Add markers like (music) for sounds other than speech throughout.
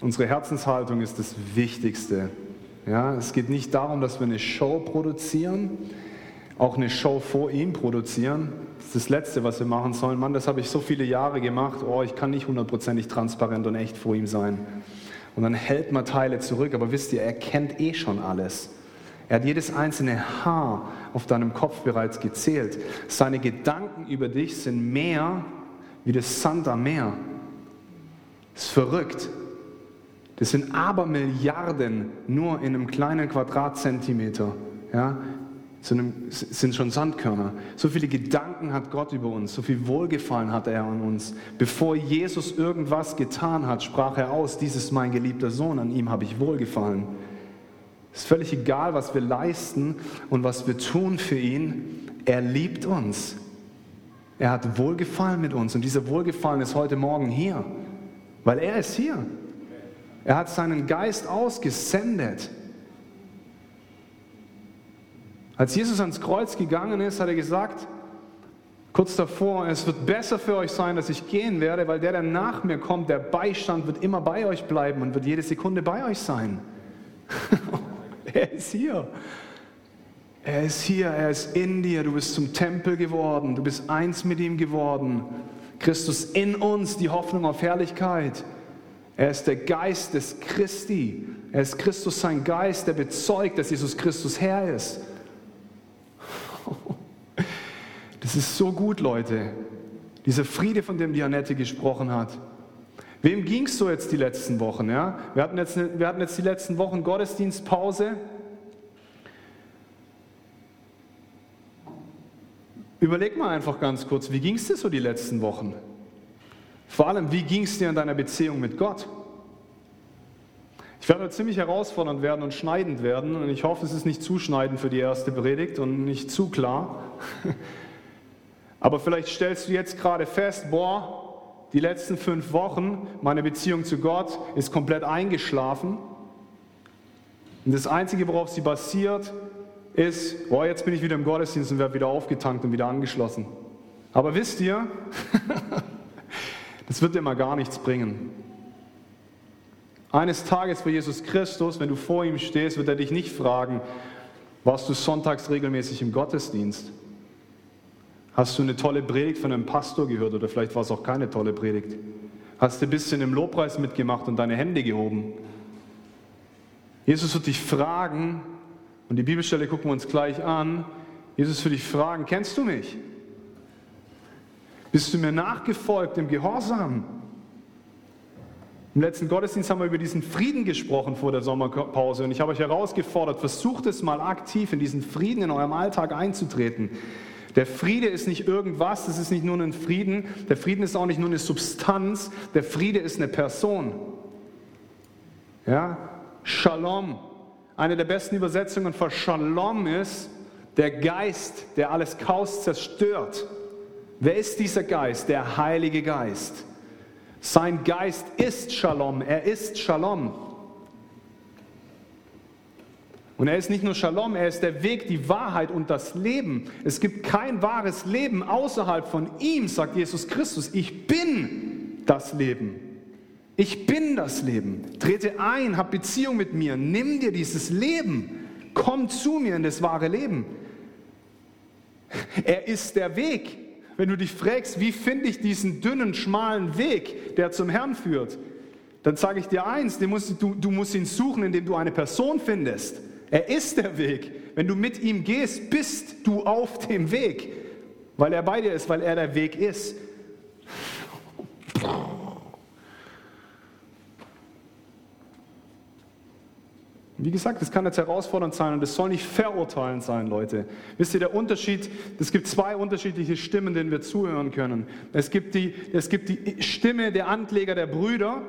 Unsere Herzenshaltung ist das Wichtigste. Ja, es geht nicht darum, dass wir eine Show produzieren, auch eine Show vor ihm produzieren. Das ist das Letzte, was wir machen sollen. Mann, das habe ich so viele Jahre gemacht. Oh, ich kann nicht hundertprozentig transparent und echt vor ihm sein. Und dann hält man Teile zurück. Aber wisst ihr, er kennt eh schon alles. Er hat jedes einzelne Haar auf deinem Kopf bereits gezählt. Seine Gedanken über dich sind mehr wie das Sand am Meer. Das ist verrückt. Das sind aber Milliarden nur in einem kleinen Quadratzentimeter. Ja, sind schon Sandkörner. So viele Gedanken hat Gott über uns, so viel Wohlgefallen hat er an uns. Bevor Jesus irgendwas getan hat, sprach er aus, dies ist mein geliebter Sohn, an ihm habe ich Wohlgefallen. Es ist völlig egal, was wir leisten und was wir tun für ihn. Er liebt uns. Er hat Wohlgefallen mit uns und dieser Wohlgefallen ist heute Morgen hier, weil er ist hier. Er hat seinen Geist ausgesendet. Als Jesus ans Kreuz gegangen ist, hat er gesagt, kurz davor, es wird besser für euch sein, dass ich gehen werde, weil der, der nach mir kommt, der Beistand, wird immer bei euch bleiben und wird jede Sekunde bei euch sein. (laughs) er ist hier. Er ist hier, er ist in dir, du bist zum Tempel geworden, du bist eins mit ihm geworden. Christus in uns, die Hoffnung auf Herrlichkeit. Er ist der Geist des Christi. Er ist Christus sein Geist, der bezeugt, dass Jesus Christus Herr ist. (laughs) Das ist so gut, Leute. Dieser Friede, von dem die Annette gesprochen hat. Wem ging es so jetzt die letzten Wochen? Ja? Wir, hatten jetzt, wir hatten jetzt die letzten Wochen Gottesdienstpause. Überleg mal einfach ganz kurz, wie ging es dir so die letzten Wochen? Vor allem, wie ging es dir in deiner Beziehung mit Gott? Ich werde ziemlich herausfordernd werden und schneidend werden und ich hoffe, es ist nicht zu schneidend für die erste Predigt und nicht zu klar. (laughs) Aber vielleicht stellst du jetzt gerade fest, boah, die letzten fünf Wochen, meine Beziehung zu Gott ist komplett eingeschlafen. Und das Einzige, worauf sie basiert, ist, boah, jetzt bin ich wieder im Gottesdienst und werde wieder aufgetankt und wieder angeschlossen. Aber wisst ihr, (laughs) Das wird dir mal gar nichts bringen. Eines Tages für Jesus Christus, wenn du vor ihm stehst, wird er dich nicht fragen, warst du sonntags regelmäßig im Gottesdienst? Hast du eine tolle Predigt von einem Pastor gehört oder vielleicht war es auch keine tolle Predigt? Hast du ein bisschen im Lobpreis mitgemacht und deine Hände gehoben? Jesus wird dich fragen, und die Bibelstelle gucken wir uns gleich an, Jesus wird dich fragen, kennst du mich? Bist du mir nachgefolgt im Gehorsam? Im letzten Gottesdienst haben wir über diesen Frieden gesprochen vor der Sommerpause und ich habe euch herausgefordert, versucht es mal aktiv in diesen Frieden in eurem Alltag einzutreten. Der Friede ist nicht irgendwas, das ist nicht nur ein Frieden, der Frieden ist auch nicht nur eine Substanz, der Friede ist eine Person. Ja? Shalom. Eine der besten Übersetzungen von Shalom ist der Geist, der alles Chaos zerstört. Wer ist dieser Geist? Der Heilige Geist. Sein Geist ist Shalom, er ist Shalom. Und er ist nicht nur Shalom, er ist der Weg, die Wahrheit und das Leben. Es gibt kein wahres Leben außerhalb von ihm, sagt Jesus Christus. Ich bin das Leben. Ich bin das Leben. Trete ein, hab Beziehung mit mir, nimm dir dieses Leben. Komm zu mir in das wahre Leben. Er ist der Weg. Wenn du dich fragst, wie finde ich diesen dünnen, schmalen Weg, der zum Herrn führt, dann sage ich dir eins, musst, du, du musst ihn suchen, indem du eine Person findest. Er ist der Weg. Wenn du mit ihm gehst, bist du auf dem Weg, weil er bei dir ist, weil er der Weg ist. Wie gesagt, das kann jetzt herausfordernd sein und das soll nicht verurteilend sein, Leute. Wisst ihr, der Unterschied, es gibt zwei unterschiedliche Stimmen, denen wir zuhören können. Es gibt die, es gibt die Stimme der Ankläger der Brüder,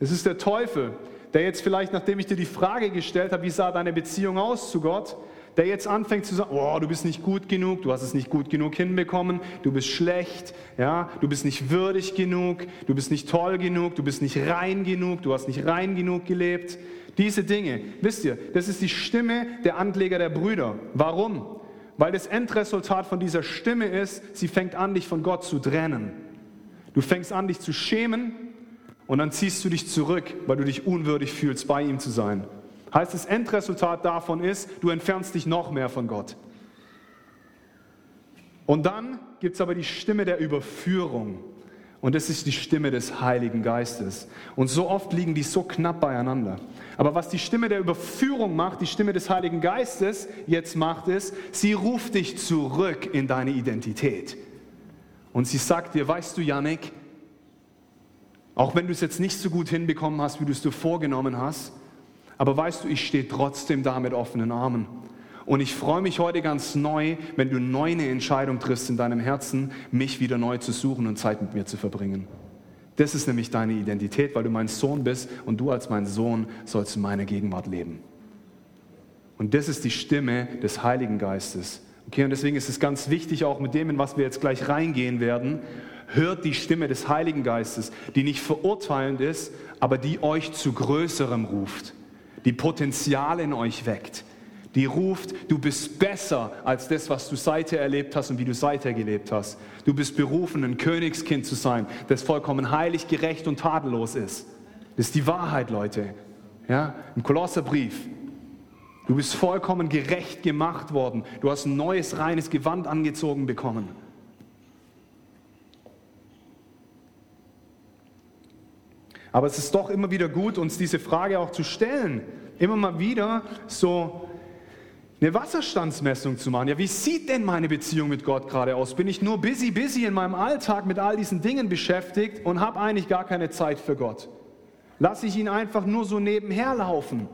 es ist der Teufel, der jetzt vielleicht, nachdem ich dir die Frage gestellt habe, wie sah deine Beziehung aus zu Gott, der jetzt anfängt zu sagen, oh, du bist nicht gut genug, du hast es nicht gut genug hinbekommen, du bist schlecht, ja, du bist nicht würdig genug, du bist nicht toll genug, du bist nicht rein genug, du hast nicht rein genug gelebt. Diese Dinge, wisst ihr, das ist die Stimme der Ankläger der Brüder. Warum? Weil das Endresultat von dieser Stimme ist, sie fängt an, dich von Gott zu trennen. Du fängst an, dich zu schämen und dann ziehst du dich zurück, weil du dich unwürdig fühlst, bei ihm zu sein. Heißt das Endresultat davon ist, du entfernst dich noch mehr von Gott. Und dann gibt es aber die Stimme der Überführung. Und das ist die Stimme des Heiligen Geistes. Und so oft liegen die so knapp beieinander. Aber was die Stimme der Überführung macht, die Stimme des Heiligen Geistes jetzt macht, ist, sie ruft dich zurück in deine Identität. Und sie sagt dir, weißt du, Janik, auch wenn du es jetzt nicht so gut hinbekommen hast, wie du es dir vorgenommen hast, aber weißt du, ich stehe trotzdem da mit offenen Armen. Und ich freue mich heute ganz neu, wenn du neu eine Entscheidung triffst in deinem Herzen, mich wieder neu zu suchen und Zeit mit mir zu verbringen. Das ist nämlich deine Identität, weil du mein Sohn bist und du als mein Sohn sollst in meiner Gegenwart leben. Und das ist die Stimme des Heiligen Geistes. Okay, und deswegen ist es ganz wichtig, auch mit dem, in was wir jetzt gleich reingehen werden, hört die Stimme des Heiligen Geistes, die nicht verurteilend ist, aber die euch zu Größerem ruft, die Potenzial in euch weckt, die ruft, du bist besser als das, was du seither erlebt hast und wie du seither gelebt hast. Du bist berufen, ein Königskind zu sein, das vollkommen heilig, gerecht und tadellos ist. Das ist die Wahrheit, Leute. Ja, im Kolosserbrief. Du bist vollkommen gerecht gemacht worden. Du hast ein neues, reines Gewand angezogen bekommen. Aber es ist doch immer wieder gut, uns diese Frage auch zu stellen. Immer mal wieder so eine Wasserstandsmessung zu machen. Ja, wie sieht denn meine Beziehung mit Gott gerade aus? Bin ich nur busy, busy in meinem Alltag mit all diesen Dingen beschäftigt und habe eigentlich gar keine Zeit für Gott? Lasse ich ihn einfach nur so nebenher laufen?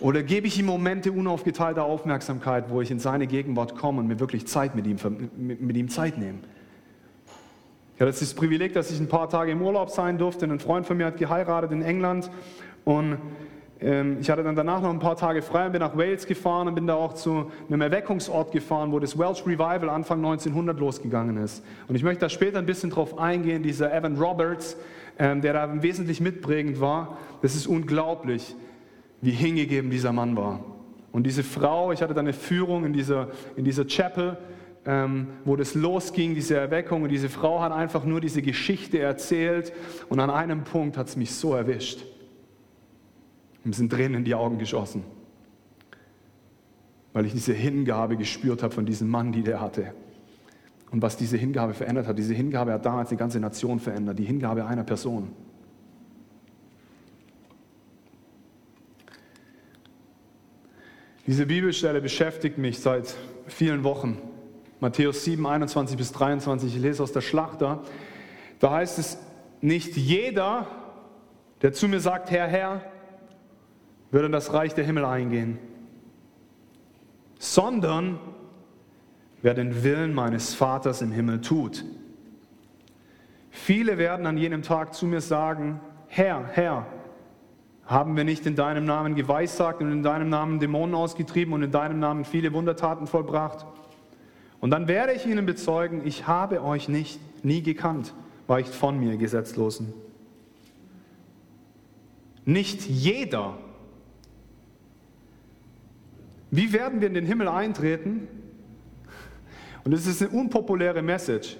Oder gebe ich ihm Momente unaufgeteilter Aufmerksamkeit, wo ich in seine Gegenwart komme und mir wirklich Zeit mit ihm, mit, mit ihm Zeit nehme? Ich hatte das Privileg, dass ich ein paar Tage im Urlaub sein durfte. Ein Freund von mir hat geheiratet in England und ähm, ich hatte dann danach noch ein paar Tage frei und bin nach Wales gefahren und bin da auch zu einem Erweckungsort gefahren, wo das Welsh Revival Anfang 1900 losgegangen ist. Und ich möchte da später ein bisschen drauf eingehen, dieser Evan Roberts, ähm, der da wesentlich mitprägend war. Das ist unglaublich, wie hingegeben dieser Mann war. Und diese Frau, ich hatte da eine Führung in dieser, in dieser Chapel, ähm, wo das losging, diese Erweckung. Und diese Frau hat einfach nur diese Geschichte erzählt. Und an einem Punkt hat es mich so erwischt. Mir sind Tränen in die Augen geschossen, weil ich diese Hingabe gespürt habe von diesem Mann, die der hatte. Und was diese Hingabe verändert hat. Diese Hingabe hat damals die ganze Nation verändert. Die Hingabe einer Person. Diese Bibelstelle beschäftigt mich seit vielen Wochen. Matthäus 7, 21 bis 23, ich lese aus der Schlachter. Da heißt es, nicht jeder, der zu mir sagt, Herr, Herr, wird in das Reich der Himmel eingehen, sondern wer den Willen meines Vaters im Himmel tut. Viele werden an jenem Tag zu mir sagen, Herr, Herr, haben wir nicht in deinem Namen geweissagt und in deinem Namen Dämonen ausgetrieben und in deinem Namen viele Wundertaten vollbracht? Und dann werde ich ihnen bezeugen, ich habe euch nicht, nie gekannt, weicht von mir, Gesetzlosen. Nicht jeder. Wie werden wir in den Himmel eintreten? Und das ist eine unpopuläre Message.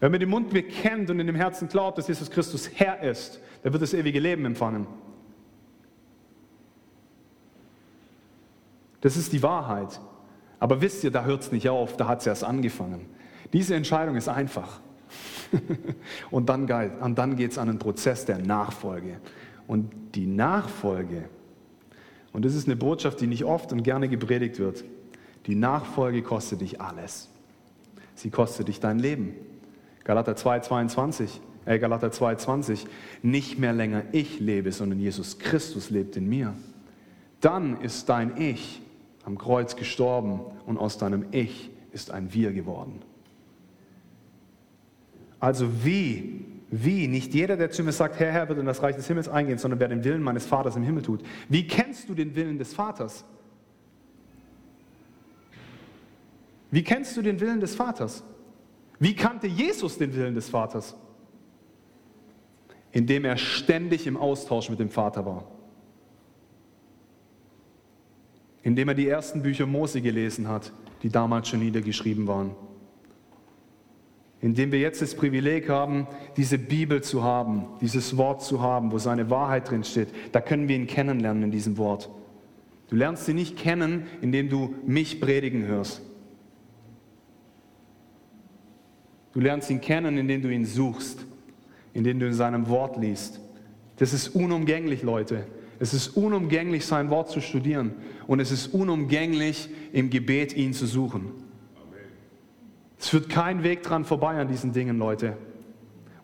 Wenn man den Mund bekennt und in dem Herzen glaubt, dass Jesus Christus Herr ist, dann wird das ewige Leben empfangen. Das ist die Wahrheit. Aber wisst ihr, da hört es nicht auf, da hat es erst angefangen. Diese Entscheidung ist einfach. (laughs) und dann, dann geht es an den Prozess der Nachfolge. Und die Nachfolge, und das ist eine Botschaft, die nicht oft und gerne gepredigt wird, die Nachfolge kostet dich alles. Sie kostet dich dein Leben. Galater 2, 22, äh Galater 2, 20. Nicht mehr länger ich lebe, sondern Jesus Christus lebt in mir. Dann ist dein Ich am Kreuz gestorben und aus deinem Ich ist ein Wir geworden. Also wie, wie, nicht jeder, der zu mir sagt, Herr, Herr, wird in das Reich des Himmels eingehen, sondern wer den Willen meines Vaters im Himmel tut. Wie kennst du den Willen des Vaters? Wie kennst du den Willen des Vaters? Wie kannte Jesus den Willen des Vaters? Indem er ständig im Austausch mit dem Vater war indem er die ersten Bücher Mose gelesen hat, die damals schon niedergeschrieben waren. indem wir jetzt das Privileg haben, diese Bibel zu haben, dieses Wort zu haben, wo seine Wahrheit drin steht. Da können wir ihn kennenlernen in diesem Wort. Du lernst ihn nicht kennen, indem du mich predigen hörst. Du lernst ihn kennen, indem du ihn suchst, indem du in seinem Wort liest. Das ist unumgänglich, Leute. Es ist unumgänglich, sein Wort zu studieren. Und es ist unumgänglich, im Gebet ihn zu suchen. Es führt kein Weg dran vorbei an diesen Dingen, Leute.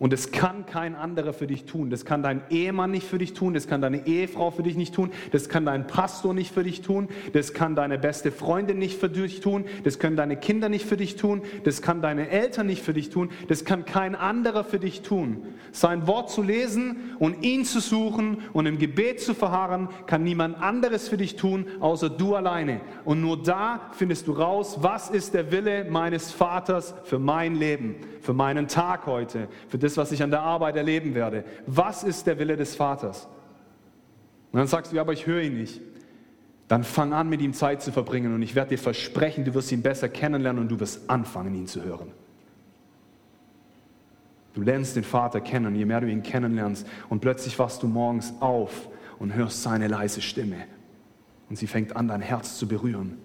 Und es kann kein anderer für dich tun. Das kann dein Ehemann nicht für dich tun, das kann deine Ehefrau für dich nicht tun, das kann dein Pastor nicht für dich tun, das kann deine beste Freundin nicht für dich tun, das können deine Kinder nicht für dich tun, das kann deine Eltern nicht für dich tun, das kann kein anderer für dich tun. Sein Wort zu lesen und ihn zu suchen und im Gebet zu verharren, kann niemand anderes für dich tun, außer du alleine. Und nur da findest du raus, was ist der Wille meines Vaters für mein Leben, für meinen Tag heute, für das, was ich an der Arbeit erleben werde. Was ist der Wille des Vaters? Und dann sagst du, ja, aber ich höre ihn nicht. Dann fang an, mit ihm Zeit zu verbringen und ich werde dir versprechen, du wirst ihn besser kennenlernen und du wirst anfangen, ihn zu hören. Du lernst den Vater kennen, je mehr du ihn kennenlernst und plötzlich wachst du morgens auf und hörst seine leise Stimme und sie fängt an, dein Herz zu berühren.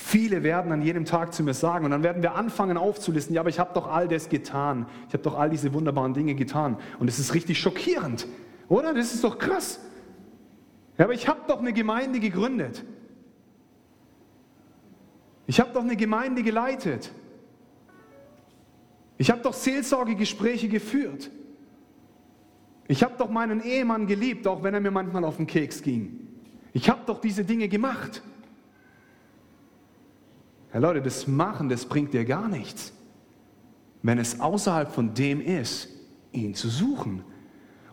Viele werden an jedem Tag zu mir sagen und dann werden wir anfangen aufzulisten, ja, aber ich habe doch all das getan. Ich habe doch all diese wunderbaren Dinge getan. Und es ist richtig schockierend, oder? Das ist doch krass. Ja, aber ich habe doch eine Gemeinde gegründet. Ich habe doch eine Gemeinde geleitet. Ich habe doch Seelsorgegespräche geführt. Ich habe doch meinen Ehemann geliebt, auch wenn er mir manchmal auf den Keks ging. Ich habe doch diese Dinge gemacht. Ja, Leute, das Machen, das bringt dir gar nichts, wenn es außerhalb von dem ist, ihn zu suchen.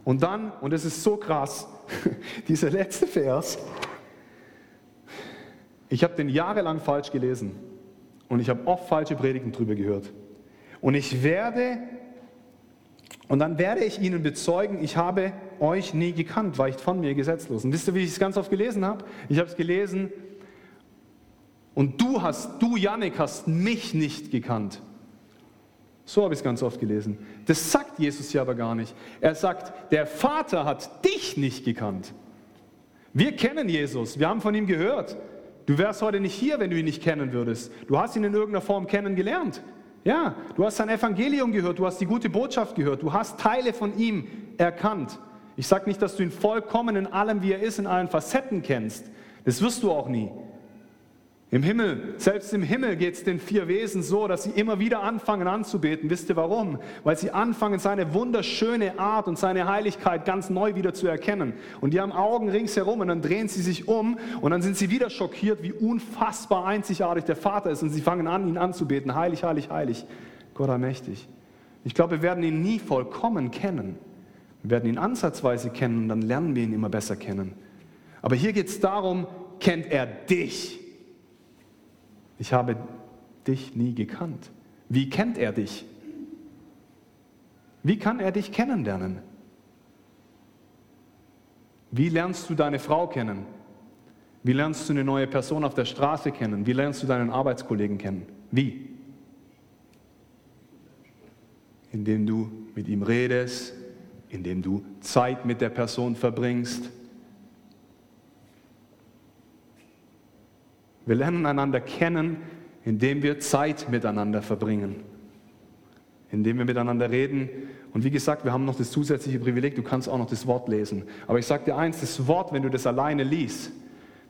Und dann, und das ist so krass, (laughs) dieser letzte Vers, ich habe den jahrelang falsch gelesen und ich habe oft falsche Predigten drüber gehört. Und ich werde, und dann werde ich ihnen bezeugen, ich habe euch nie gekannt, weicht von mir gesetzlos. Und wisst ihr, wie ich es ganz oft gelesen habe? Ich habe es gelesen, und du hast, du Janik, hast mich nicht gekannt. So habe ich es ganz oft gelesen. Das sagt Jesus hier aber gar nicht. Er sagt, der Vater hat dich nicht gekannt. Wir kennen Jesus, wir haben von ihm gehört. Du wärst heute nicht hier, wenn du ihn nicht kennen würdest. Du hast ihn in irgendeiner Form kennengelernt. Ja, du hast sein Evangelium gehört, du hast die gute Botschaft gehört, du hast Teile von ihm erkannt. Ich sage nicht, dass du ihn vollkommen in allem, wie er ist, in allen Facetten kennst. Das wirst du auch nie. Im Himmel, selbst im Himmel geht es den vier Wesen so, dass sie immer wieder anfangen anzubeten. Wisst ihr warum? Weil sie anfangen, seine wunderschöne Art und seine Heiligkeit ganz neu wieder zu erkennen. Und die haben Augen ringsherum und dann drehen sie sich um und dann sind sie wieder schockiert, wie unfassbar einzigartig der Vater ist. Und sie fangen an, ihn anzubeten. Heilig, heilig, heilig. Gott allmächtig. Ich glaube, wir werden ihn nie vollkommen kennen. Wir werden ihn ansatzweise kennen und dann lernen wir ihn immer besser kennen. Aber hier geht es darum, kennt er dich? Ich habe dich nie gekannt. Wie kennt er dich? Wie kann er dich kennenlernen? Wie lernst du deine Frau kennen? Wie lernst du eine neue Person auf der Straße kennen? Wie lernst du deinen Arbeitskollegen kennen? Wie? Indem du mit ihm redest, indem du Zeit mit der Person verbringst, Wir lernen einander kennen, indem wir Zeit miteinander verbringen, indem wir miteinander reden. Und wie gesagt, wir haben noch das zusätzliche Privileg, du kannst auch noch das Wort lesen. Aber ich sage dir eins, das Wort, wenn du das alleine liest,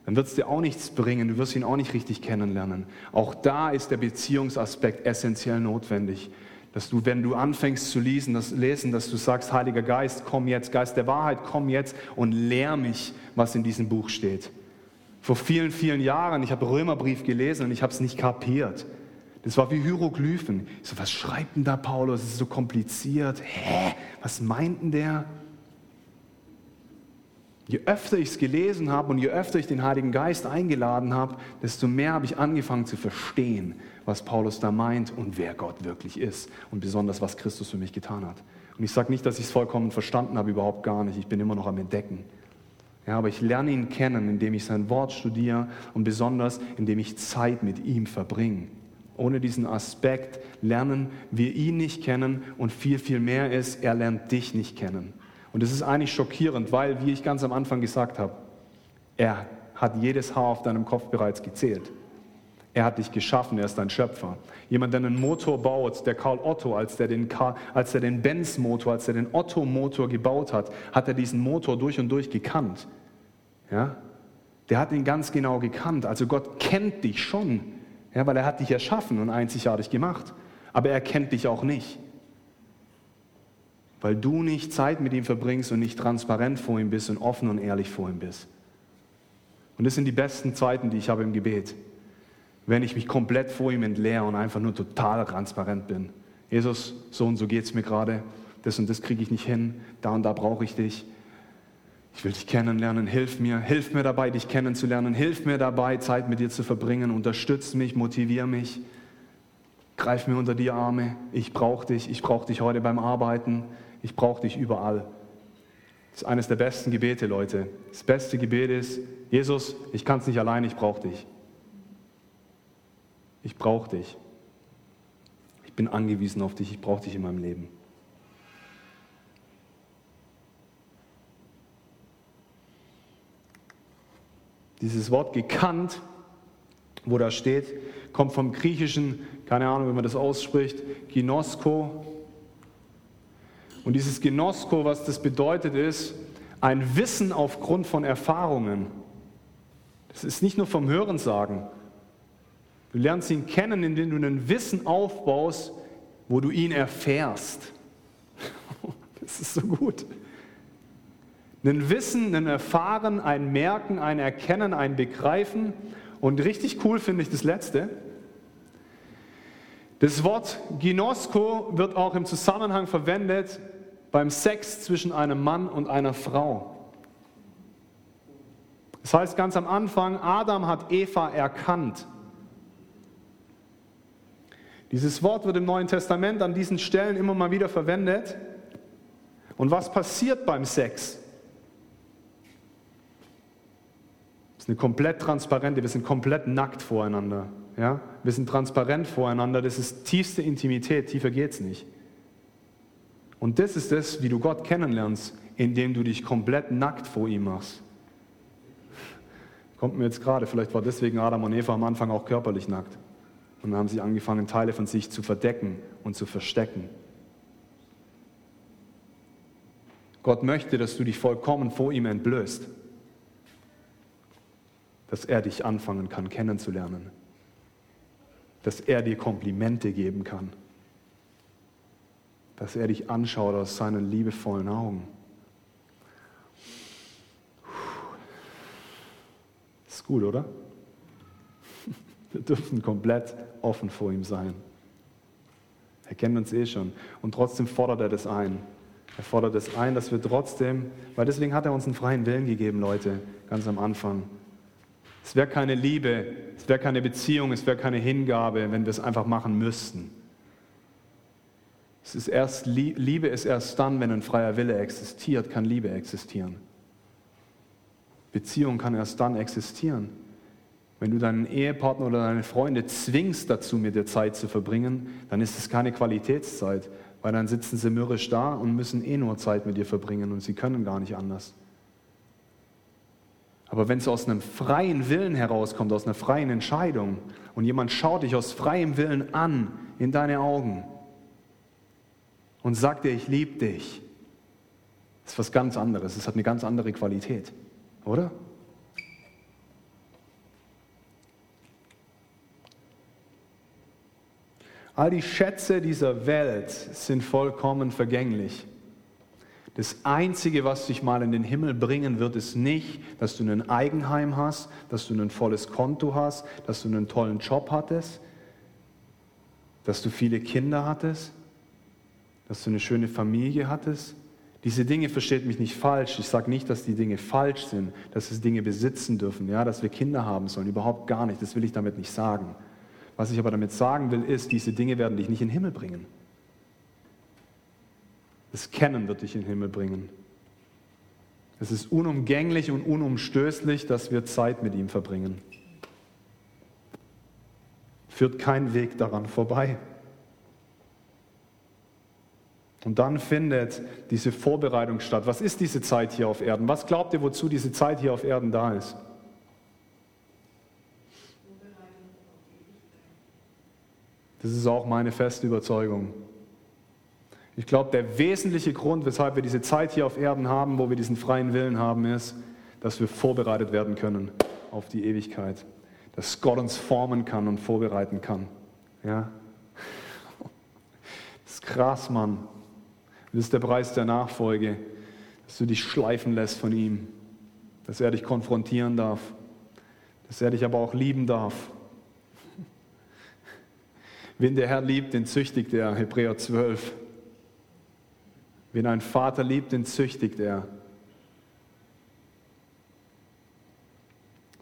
dann wird es dir auch nichts bringen, du wirst ihn auch nicht richtig kennenlernen. Auch da ist der Beziehungsaspekt essentiell notwendig. Dass du, wenn du anfängst zu lesen, das, lesen, dass du sagst, Heiliger Geist, komm jetzt, Geist der Wahrheit, komm jetzt und lehr mich, was in diesem Buch steht. Vor vielen, vielen Jahren, ich habe Römerbrief gelesen und ich habe es nicht kapiert. Das war wie Hieroglyphen. Ich so, was schreibt denn da Paulus? Das ist so kompliziert. Hä? Was meint denn der? Je öfter ich es gelesen habe und je öfter ich den Heiligen Geist eingeladen habe, desto mehr habe ich angefangen zu verstehen, was Paulus da meint und wer Gott wirklich ist und besonders, was Christus für mich getan hat. Und ich sage nicht, dass ich es vollkommen verstanden habe, überhaupt gar nicht. Ich bin immer noch am Entdecken. Ja, aber ich lerne ihn kennen, indem ich sein Wort studiere und besonders, indem ich Zeit mit ihm verbringe. Ohne diesen Aspekt lernen wir ihn nicht kennen und viel, viel mehr ist, er lernt dich nicht kennen. Und das ist eigentlich schockierend, weil, wie ich ganz am Anfang gesagt habe, er hat jedes Haar auf deinem Kopf bereits gezählt. Er hat dich geschaffen, er ist dein Schöpfer. Jemand, der einen Motor baut, der Karl Otto, als der den, den Benz-Motor, als er den Otto-Motor gebaut hat, hat er diesen Motor durch und durch gekannt. Ja? Der hat ihn ganz genau gekannt. Also Gott kennt dich schon, ja, weil er hat dich erschaffen und einzigartig gemacht. Aber er kennt dich auch nicht. Weil du nicht Zeit mit ihm verbringst und nicht transparent vor ihm bist und offen und ehrlich vor ihm bist. Und das sind die besten Zeiten, die ich habe im Gebet wenn ich mich komplett vor ihm entleere und einfach nur total transparent bin. Jesus, so und so geht es mir gerade, das und das kriege ich nicht hin, da und da brauche ich dich. Ich will dich kennenlernen, hilf mir, hilf mir dabei, dich kennenzulernen, hilf mir dabei, Zeit mit dir zu verbringen, unterstütz mich, motivier mich, greif mir unter die Arme, ich brauche dich, ich brauche dich heute beim Arbeiten, ich brauche dich überall. Das ist eines der besten Gebete, Leute. Das beste Gebet ist, Jesus, ich kann es nicht allein, ich brauche dich ich brauche dich. Ich bin angewiesen auf dich, ich brauche dich in meinem Leben. Dieses Wort gekannt, wo da steht, kommt vom griechischen, keine Ahnung, wie man das ausspricht, Ginosko. Und dieses Ginosko, was das bedeutet, ist ein Wissen aufgrund von Erfahrungen. Das ist nicht nur vom Hörensagen, Du lernst ihn kennen, indem du ein Wissen aufbaust, wo du ihn erfährst. (laughs) Das ist so gut. Ein Wissen, ein Erfahren, ein Merken, ein Erkennen, ein Begreifen. Und richtig cool finde ich das letzte. Das Wort Ginosko wird auch im Zusammenhang verwendet beim Sex zwischen einem Mann und einer Frau. Das heißt ganz am Anfang, Adam hat Eva erkannt. Dieses Wort wird im Neuen Testament an diesen Stellen immer mal wieder verwendet. Und was passiert beim Sex? Das ist eine komplett transparente, wir sind komplett nackt voreinander. Ja? Wir sind transparent voreinander, das ist tiefste Intimität, tiefer geht es nicht. Und das ist es, wie du Gott kennenlernst, indem du dich komplett nackt vor ihm machst. Kommt mir jetzt gerade, vielleicht war deswegen Adam und Eva am Anfang auch körperlich nackt. Und dann haben sie angefangen, Teile von sich zu verdecken und zu verstecken. Gott möchte, dass du dich vollkommen vor ihm entblößt, dass er dich anfangen kann kennenzulernen, dass er dir Komplimente geben kann, dass er dich anschaut aus seinen liebevollen Augen. Ist gut, oder? Wir dürfen komplett offen vor ihm sein. Er kennt uns eh schon. Und trotzdem fordert er das ein. Er fordert es ein, dass wir trotzdem, weil deswegen hat er uns einen freien Willen gegeben, Leute, ganz am Anfang. Es wäre keine Liebe, es wäre keine Beziehung, es wäre keine Hingabe, wenn wir es einfach machen müssten. Es ist erst, Liebe ist erst dann, wenn ein freier Wille existiert, kann Liebe existieren. Beziehung kann erst dann existieren, wenn du deinen Ehepartner oder deine Freunde zwingst dazu, mit dir Zeit zu verbringen, dann ist es keine Qualitätszeit, weil dann sitzen sie mürrisch da und müssen eh nur Zeit mit dir verbringen und sie können gar nicht anders. Aber wenn es aus einem freien Willen herauskommt, aus einer freien Entscheidung und jemand schaut dich aus freiem Willen an in deine Augen und sagt dir, ich liebe dich, ist was ganz anderes, es hat eine ganz andere Qualität, oder? All die Schätze dieser Welt sind vollkommen vergänglich. Das Einzige, was dich mal in den Himmel bringen wird, ist nicht, dass du ein Eigenheim hast, dass du ein volles Konto hast, dass du einen tollen Job hattest, dass du viele Kinder hattest, dass du eine schöne Familie hattest. Diese Dinge versteht mich nicht falsch. Ich sage nicht, dass die Dinge falsch sind, dass wir Dinge besitzen dürfen, ja, dass wir Kinder haben sollen. Überhaupt gar nicht. Das will ich damit nicht sagen. Was ich aber damit sagen will, ist, diese Dinge werden dich nicht in den Himmel bringen. Das Kennen wird dich in den Himmel bringen. Es ist unumgänglich und unumstößlich, dass wir Zeit mit ihm verbringen. führt kein Weg daran vorbei. Und dann findet diese Vorbereitung statt. Was ist diese Zeit hier auf Erden? Was glaubt ihr, wozu diese Zeit hier auf Erden da ist? Das ist auch meine feste Überzeugung. Ich glaube, der wesentliche Grund, weshalb wir diese Zeit hier auf Erden haben, wo wir diesen freien Willen haben, ist, dass wir vorbereitet werden können auf die Ewigkeit. Dass Gott uns formen kann und vorbereiten kann. Ja? Das ist krass, Mann. Das ist der Preis der Nachfolge, dass du dich schleifen lässt von ihm, dass er dich konfrontieren darf, dass er dich aber auch lieben darf. Wen der Herr liebt, den züchtigt er, Hebräer 12. Wen ein Vater liebt, den züchtigt er.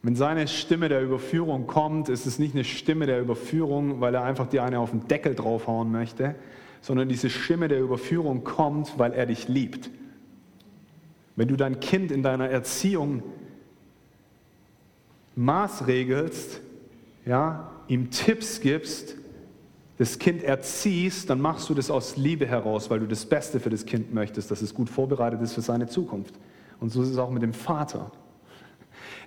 Wenn seine Stimme der Überführung kommt, ist es nicht eine Stimme der Überführung, weil er einfach dir eine auf den Deckel draufhauen möchte, sondern diese Stimme der Überführung kommt, weil er dich liebt. Wenn du dein Kind in deiner Erziehung maßregelst, ja, ihm Tipps gibst, das Kind erziehst, dann machst du das aus Liebe heraus, weil du das Beste für das Kind möchtest, dass es gut vorbereitet ist für seine Zukunft. Und so ist es auch mit dem Vater.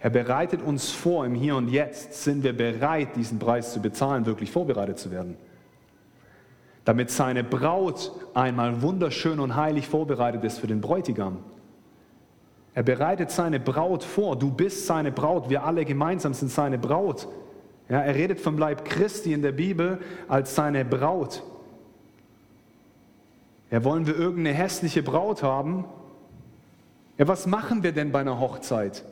Er bereitet uns vor im Hier und Jetzt. Sind wir bereit, diesen Preis zu bezahlen, wirklich vorbereitet zu werden? damit seine Braut einmal wunderschön und heilig vorbereitet ist für den Bräutigam. Er bereitet seine Braut vor. Du bist seine Braut. Wir alle gemeinsam sind seine Braut. Ja, er redet vom Leib Christi in der Bibel als seine Braut. Ja, wollen wir irgendeine hässliche Braut haben? Ja, was machen wir denn bei einer Hochzeit?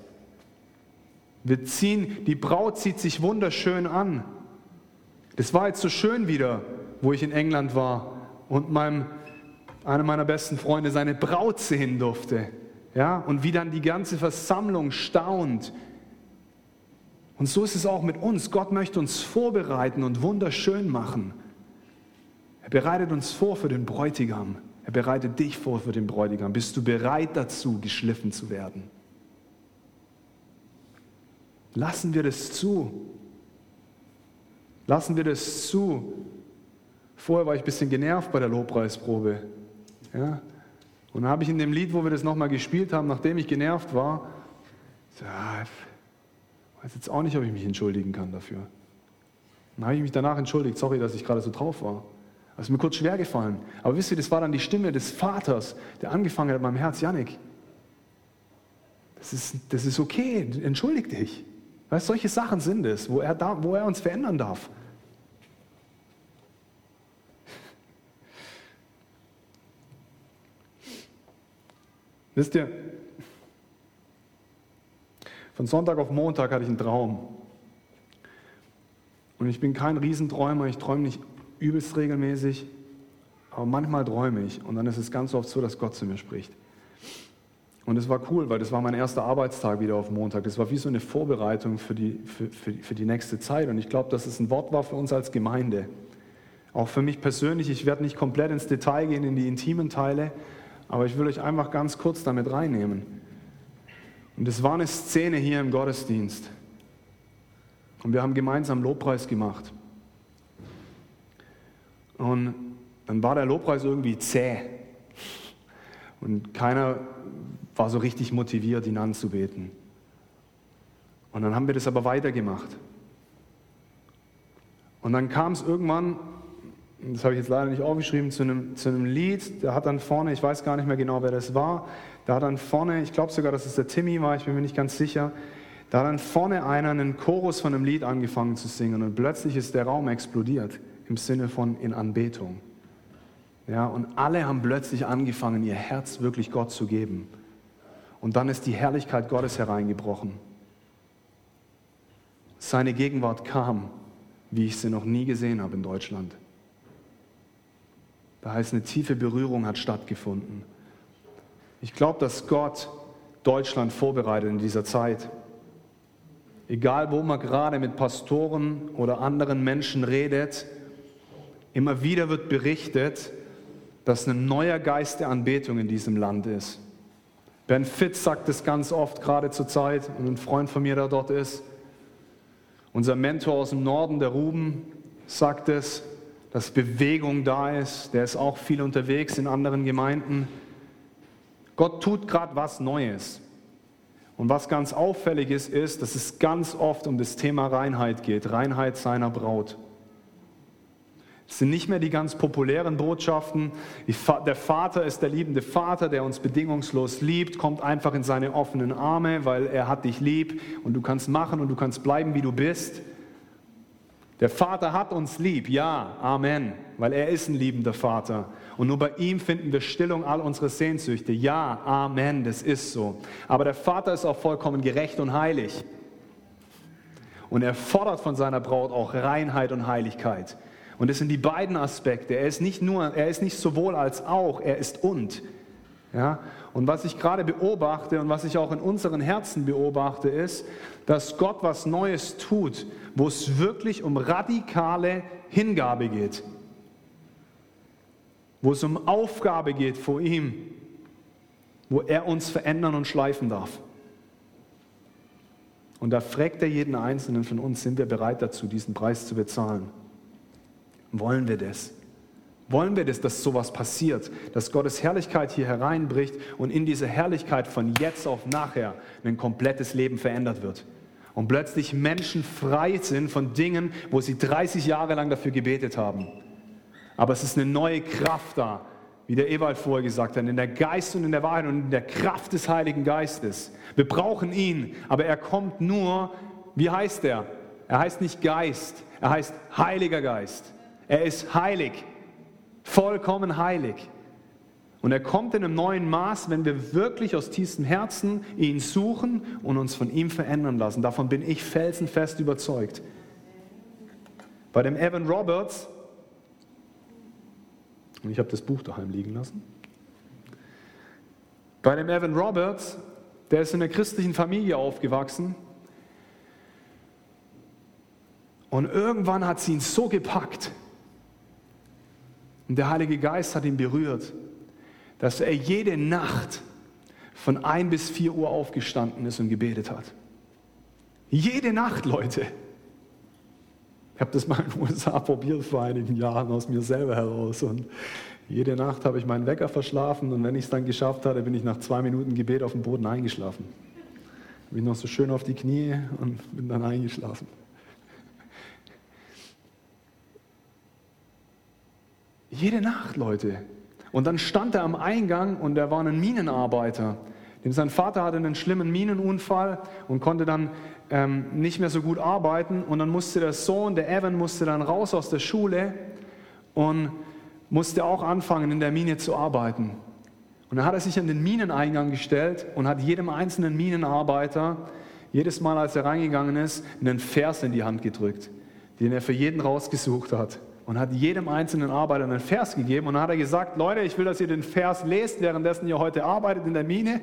Wir ziehen, die Braut zieht sich wunderschön an. Das war jetzt so schön wieder wo ich in England war und meinem, einer meiner besten Freunde seine Braut sehen durfte. Ja, und wie dann die ganze Versammlung staunt. Und so ist es auch mit uns. Gott möchte uns vorbereiten und wunderschön machen. Er bereitet uns vor für den Bräutigam. Er bereitet dich vor für den Bräutigam. Bist du bereit dazu, geschliffen zu werden? Lassen wir das zu. Lassen wir das zu, Vorher war ich ein bisschen genervt bei der Lobpreisprobe. Ja? Und dann habe ich in dem Lied, wo wir das nochmal gespielt haben, nachdem ich genervt war, ich weiß jetzt auch nicht, ob ich mich entschuldigen kann dafür. Dann habe ich mich danach entschuldigt, sorry, dass ich gerade so drauf war. Das ist mir kurz schwer gefallen. Aber wisst ihr, das war dann die Stimme des Vaters, der angefangen hat in meinem Herz, Janik, das ist, das ist okay, entschuldig dich. Weißt, solche Sachen sind es, wo er, da, wo er uns verändern darf. (laughs) Wisst ihr, von Sonntag auf Montag hatte ich einen Traum. Und ich bin kein Riesenträumer, ich träume nicht übelst regelmäßig, aber manchmal träume ich. Und dann ist es ganz oft so, dass Gott zu mir spricht. Und es war cool, weil das war mein erster Arbeitstag wieder auf Montag. Das war wie so eine Vorbereitung für die, für, für, für die nächste Zeit. Und ich glaube, dass es ein Wort war für uns als Gemeinde. Auch für mich persönlich, ich werde nicht komplett ins Detail gehen, in die intimen Teile, aber ich will euch einfach ganz kurz damit reinnehmen. Und es war eine Szene hier im Gottesdienst. Und wir haben gemeinsam Lobpreis gemacht. Und dann war der Lobpreis irgendwie zäh. Und keiner war so richtig motiviert, ihn anzubeten. Und dann haben wir das aber weitergemacht. Und dann kam es irgendwann das habe ich jetzt leider nicht aufgeschrieben, zu einem, zu einem Lied. Der hat dann vorne, ich weiß gar nicht mehr genau, wer das war, da dann vorne, ich glaube sogar, dass es der Timmy war, ich bin mir nicht ganz sicher, da dann vorne einer einen Chorus von einem Lied angefangen zu singen und plötzlich ist der Raum explodiert im Sinne von in Anbetung. Ja, und alle haben plötzlich angefangen, ihr Herz wirklich Gott zu geben. Und dann ist die Herrlichkeit Gottes hereingebrochen. Seine Gegenwart kam, wie ich sie noch nie gesehen habe in Deutschland. Da heißt, eine tiefe Berührung hat stattgefunden. Ich glaube, dass Gott Deutschland vorbereitet in dieser Zeit. Egal, wo man gerade mit Pastoren oder anderen Menschen redet, immer wieder wird berichtet, dass ein neuer Geist der Anbetung in diesem Land ist. Ben Fitz sagt es ganz oft, gerade zur Zeit, und ein Freund von mir, der dort ist. Unser Mentor aus dem Norden, der Ruben, sagt es, dass Bewegung da ist. Der ist auch viel unterwegs in anderen Gemeinden. Gott tut gerade was Neues. Und was ganz auffällig ist, ist, dass es ganz oft um das Thema Reinheit geht, Reinheit seiner Braut. Es sind nicht mehr die ganz populären Botschaften. Der Vater ist der liebende Vater, der uns bedingungslos liebt, kommt einfach in seine offenen Arme, weil er hat dich lieb und du kannst machen und du kannst bleiben, wie du bist. Der Vater hat uns lieb, ja, Amen, weil er ist ein liebender Vater. Und nur bei ihm finden wir Stillung all unserer Sehnsüchte. Ja, Amen, das ist so. Aber der Vater ist auch vollkommen gerecht und heilig. Und er fordert von seiner Braut auch Reinheit und Heiligkeit. Und das sind die beiden Aspekte. Er ist nicht nur, er ist nicht sowohl als auch, er ist und. Ja? Und was ich gerade beobachte und was ich auch in unseren Herzen beobachte, ist, dass Gott was Neues tut, wo es wirklich um radikale Hingabe geht, wo es um Aufgabe geht vor ihm, wo er uns verändern und schleifen darf. Und da fragt er jeden Einzelnen von uns, sind wir bereit dazu, diesen Preis zu bezahlen? Wollen wir das? Wollen wir das, dass sowas passiert, dass Gottes Herrlichkeit hier hereinbricht und in dieser Herrlichkeit von jetzt auf nachher ein komplettes Leben verändert wird? Und plötzlich Menschen frei sind von Dingen, wo sie 30 Jahre lang dafür gebetet haben. Aber es ist eine neue Kraft da, wie der Ewald vorher gesagt hat, in der Geist und in der Wahrheit und in der Kraft des Heiligen Geistes. Wir brauchen ihn, aber er kommt nur, wie heißt er? Er heißt nicht Geist, er heißt Heiliger Geist. Er ist heilig, vollkommen heilig. Und er kommt in einem neuen Maß, wenn wir wirklich aus tiefstem Herzen ihn suchen und uns von ihm verändern lassen. Davon bin ich felsenfest überzeugt. Bei dem Evan Roberts, und ich habe das Buch daheim liegen lassen, bei dem Evan Roberts, der ist in einer christlichen Familie aufgewachsen und irgendwann hat sie ihn so gepackt, und der Heilige Geist hat ihn berührt, dass er jede Nacht von ein bis vier Uhr aufgestanden ist und gebetet hat. Jede Nacht, Leute. Ich habe das mal in den USA probiert vor einigen Jahren aus mir selber heraus. Und jede Nacht habe ich meinen Wecker verschlafen und wenn ich es dann geschafft hatte, bin ich nach zwei Minuten Gebet auf dem Boden eingeschlafen. Bin noch so schön auf die Knie und bin dann eingeschlafen. Jede Nacht, Leute. Und dann stand er am Eingang und er war ein Minenarbeiter. Denn sein Vater hatte einen schlimmen Minenunfall und konnte dann ähm, nicht mehr so gut arbeiten. Und dann musste der Sohn, der Evan, musste dann raus aus der Schule und musste auch anfangen, in der Mine zu arbeiten. Und dann hat er sich an den Mineneingang gestellt und hat jedem einzelnen Minenarbeiter, jedes Mal, als er reingegangen ist, einen Vers in die Hand gedrückt, den er für jeden rausgesucht hat und hat jedem einzelnen Arbeiter einen Vers gegeben. Und dann hat er gesagt, Leute, ich will, dass ihr den Vers lest, währenddessen ihr heute arbeitet in der Mine.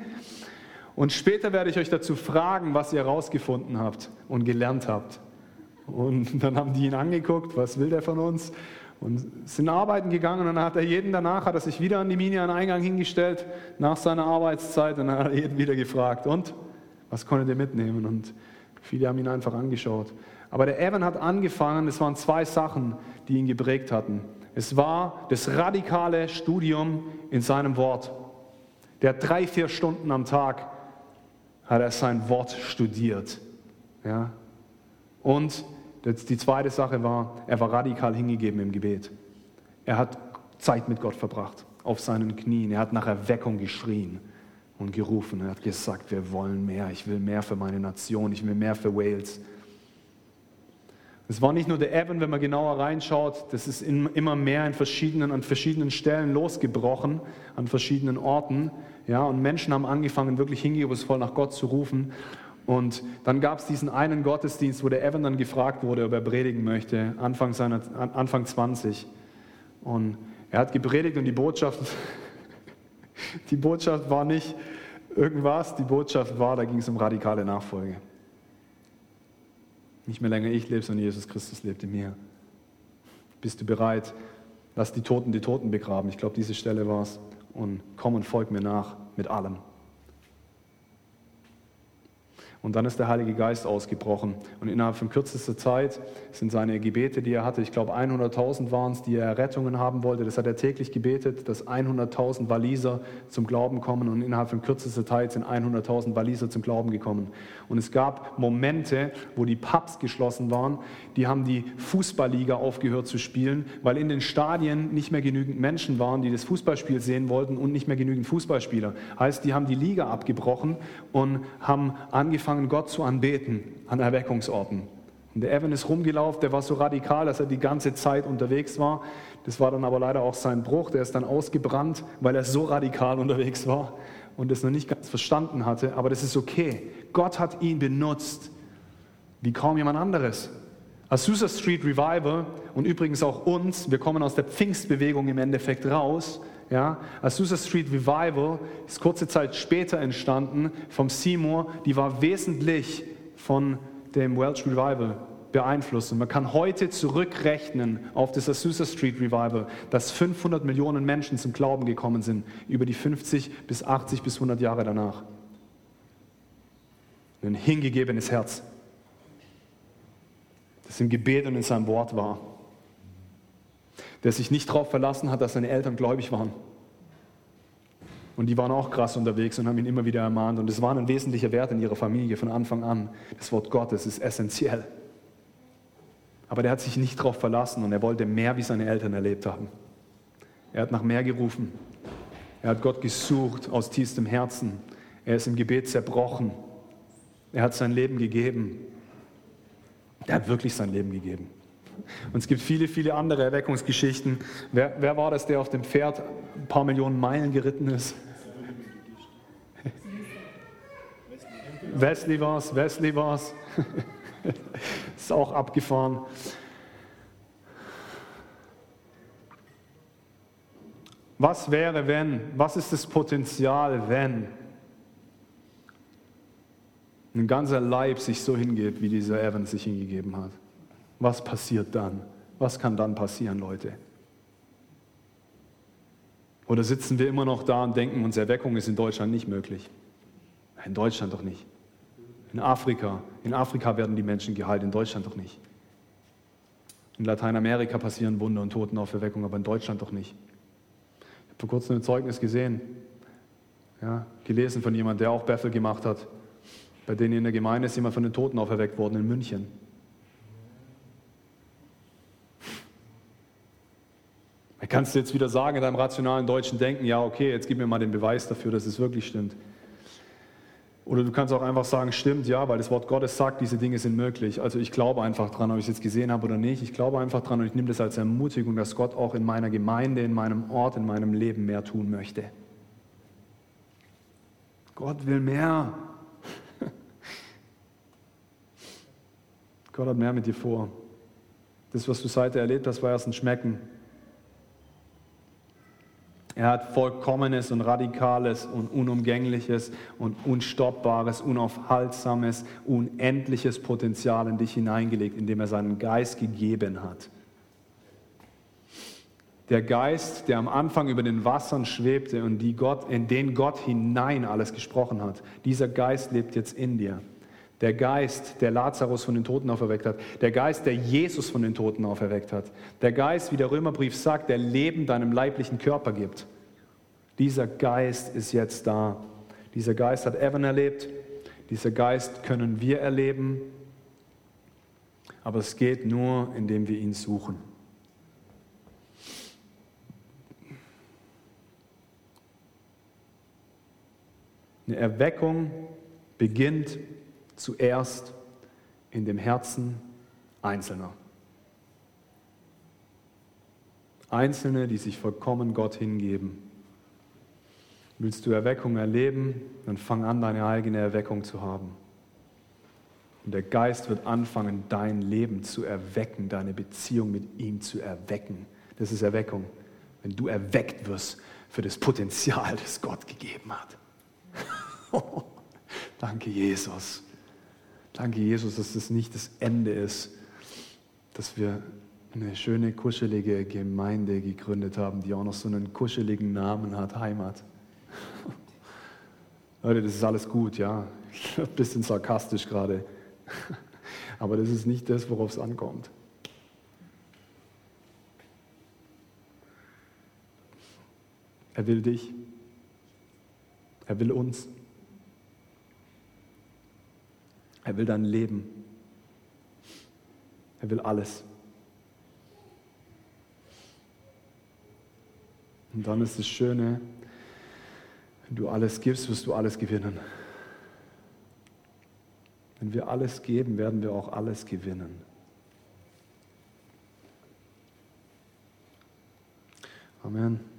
Und später werde ich euch dazu fragen, was ihr herausgefunden habt und gelernt habt. Und dann haben die ihn angeguckt, was will der von uns? Und sind arbeiten gegangen und dann hat er jeden danach, hat er sich wieder an die Mine an den Eingang hingestellt, nach seiner Arbeitszeit und dann hat er jeden wieder gefragt, und, was konntet ihr mitnehmen? Und viele haben ihn einfach angeschaut. Aber der Evan hat angefangen, es waren zwei Sachen, die ihn geprägt hatten. Es war das radikale Studium in seinem Wort. Der hat drei, vier Stunden am Tag hat er sein Wort studiert. Ja? Und die zweite Sache war, er war radikal hingegeben im Gebet. Er hat Zeit mit Gott verbracht, auf seinen Knien. Er hat nach Erweckung geschrien und gerufen. Er hat gesagt, wir wollen mehr. Ich will mehr für meine Nation. Ich will mehr für Wales. Es war nicht nur der Evan, wenn man genauer reinschaut, das ist immer mehr in verschiedenen, an verschiedenen Stellen losgebrochen, an verschiedenen Orten. Ja, und Menschen haben angefangen, wirklich hingebungsvoll nach Gott zu rufen. Und dann gab es diesen einen Gottesdienst, wo der Evan dann gefragt wurde, ob er predigen möchte, Anfang, seiner, Anfang 20. Und er hat gepredigt und die Botschaft, (laughs) die Botschaft war nicht irgendwas, die Botschaft war, da ging es um radikale Nachfolge. Nicht mehr länger ich lebe, sondern Jesus Christus lebt in mir. Bist du bereit? Lass die Toten die Toten begraben. Ich glaube, diese Stelle war es. Und komm und folg mir nach mit allem. Und dann ist der Heilige Geist ausgebrochen. Und innerhalb von kürzester Zeit sind seine Gebete, die er hatte, ich glaube 100.000 waren es, die er Rettungen haben wollte. Das hat er täglich gebetet, dass 100.000 Waliser zum Glauben kommen. Und innerhalb von kürzester Zeit sind 100.000 Waliser zum Glauben gekommen. Und es gab Momente, wo die Pubs geschlossen waren. Die haben die Fußballliga aufgehört zu spielen, weil in den Stadien nicht mehr genügend Menschen waren, die das Fußballspiel sehen wollten und nicht mehr genügend Fußballspieler. Heißt, die haben die Liga abgebrochen und haben angefangen, Gott zu anbeten an Erweckungsorten. Und der Evan ist rumgelaufen, der war so radikal, dass er die ganze Zeit unterwegs war. Das war dann aber leider auch sein Bruch, der ist dann ausgebrannt, weil er so radikal unterwegs war und es noch nicht ganz verstanden hatte. Aber das ist okay. Gott hat ihn benutzt wie kaum jemand anderes. Azusa Street Revival und übrigens auch uns, wir kommen aus der Pfingstbewegung im Endeffekt raus. Ja, Azusa Street Revival ist kurze Zeit später entstanden vom Seymour, die war wesentlich von dem Welsh Revival beeinflusst. Und man kann heute zurückrechnen auf das Azusa Street Revival, dass 500 Millionen Menschen zum Glauben gekommen sind über die 50 bis 80 bis 100 Jahre danach. Ein hingegebenes Herz das im Gebet und in seinem Wort war. Der sich nicht darauf verlassen hat, dass seine Eltern gläubig waren. Und die waren auch krass unterwegs und haben ihn immer wieder ermahnt. Und es war ein wesentlicher Wert in ihrer Familie von Anfang an. Das Wort Gottes ist essentiell. Aber der hat sich nicht darauf verlassen und er wollte mehr, wie seine Eltern erlebt haben. Er hat nach mehr gerufen. Er hat Gott gesucht aus tiefstem Herzen. Er ist im Gebet zerbrochen. Er hat sein Leben gegeben. Der hat wirklich sein Leben gegeben. Und es gibt viele, viele andere Erweckungsgeschichten. Wer, wer war das, der auf dem Pferd ein paar Millionen Meilen geritten ist? Wesley war es, Wesley war es. (laughs) ist auch abgefahren. Was wäre, wenn? Was ist das Potenzial, wenn? ein ganzer Leib sich so hingeht, wie dieser Evans sich hingegeben hat. Was passiert dann? Was kann dann passieren, Leute? Oder sitzen wir immer noch da und denken, unsere Erweckung ist in Deutschland nicht möglich? In Deutschland doch nicht. In Afrika, in Afrika werden die Menschen geheilt, in Deutschland doch nicht. In Lateinamerika passieren Wunder und Toten auf Erweckung, aber in Deutschland doch nicht. Ich habe vor kurzem ein Zeugnis gesehen, ja, gelesen von jemandem, der auch Bethel gemacht hat bei denen in der Gemeinde ist jemand von den Toten auferweckt worden in München. Kannst du jetzt wieder sagen in deinem rationalen deutschen Denken, ja, okay, jetzt gib mir mal den Beweis dafür, dass es wirklich stimmt. Oder du kannst auch einfach sagen, stimmt, ja, weil das Wort Gottes sagt, diese Dinge sind möglich. Also ich glaube einfach dran, ob ich es jetzt gesehen habe oder nicht. Ich glaube einfach dran und ich nehme das als Ermutigung, dass Gott auch in meiner Gemeinde, in meinem Ort, in meinem Leben mehr tun möchte. Gott will mehr. (laughs) Gott hat mehr mit dir vor. Das, was du seither erlebt hast, war erst ein Schmecken. Er hat vollkommenes und radikales und unumgängliches und unstoppbares, unaufhaltsames, unendliches Potenzial in dich hineingelegt, indem er seinen Geist gegeben hat. Der Geist, der am Anfang über den Wassern schwebte und Gott, in den Gott hinein alles gesprochen hat, dieser Geist lebt jetzt in dir. Der Geist, der Lazarus von den Toten auferweckt hat. Der Geist, der Jesus von den Toten auferweckt hat. Der Geist, wie der Römerbrief sagt, der Leben deinem leiblichen Körper gibt. Dieser Geist ist jetzt da. Dieser Geist hat Evan erlebt. Dieser Geist können wir erleben. Aber es geht nur, indem wir ihn suchen. Eine Erweckung beginnt zuerst in dem Herzen Einzelner. Einzelne, die sich vollkommen Gott hingeben. Willst du Erweckung erleben, dann fang an, deine eigene Erweckung zu haben. Und der Geist wird anfangen, dein Leben zu erwecken, deine Beziehung mit ihm zu erwecken. Das ist Erweckung, wenn du erweckt wirst für das Potenzial, (laughs) das Gott gegeben hat. (laughs) Danke, Jesus. Danke, Jesus, dass das nicht das Ende ist, dass wir eine schöne, kuschelige Gemeinde gegründet haben, die auch noch so einen kuscheligen Namen hat, Heimat. (laughs) Leute, das ist alles gut, ja. Ein bisschen sarkastisch gerade. (laughs) Aber das ist nicht das, worauf es ankommt. Er will dich. Er will uns. Er will dein Leben. Er will alles. Und dann ist das Schöne, wenn du alles gibst, wirst du alles gewinnen. Wenn wir alles geben, werden wir auch alles gewinnen. Amen.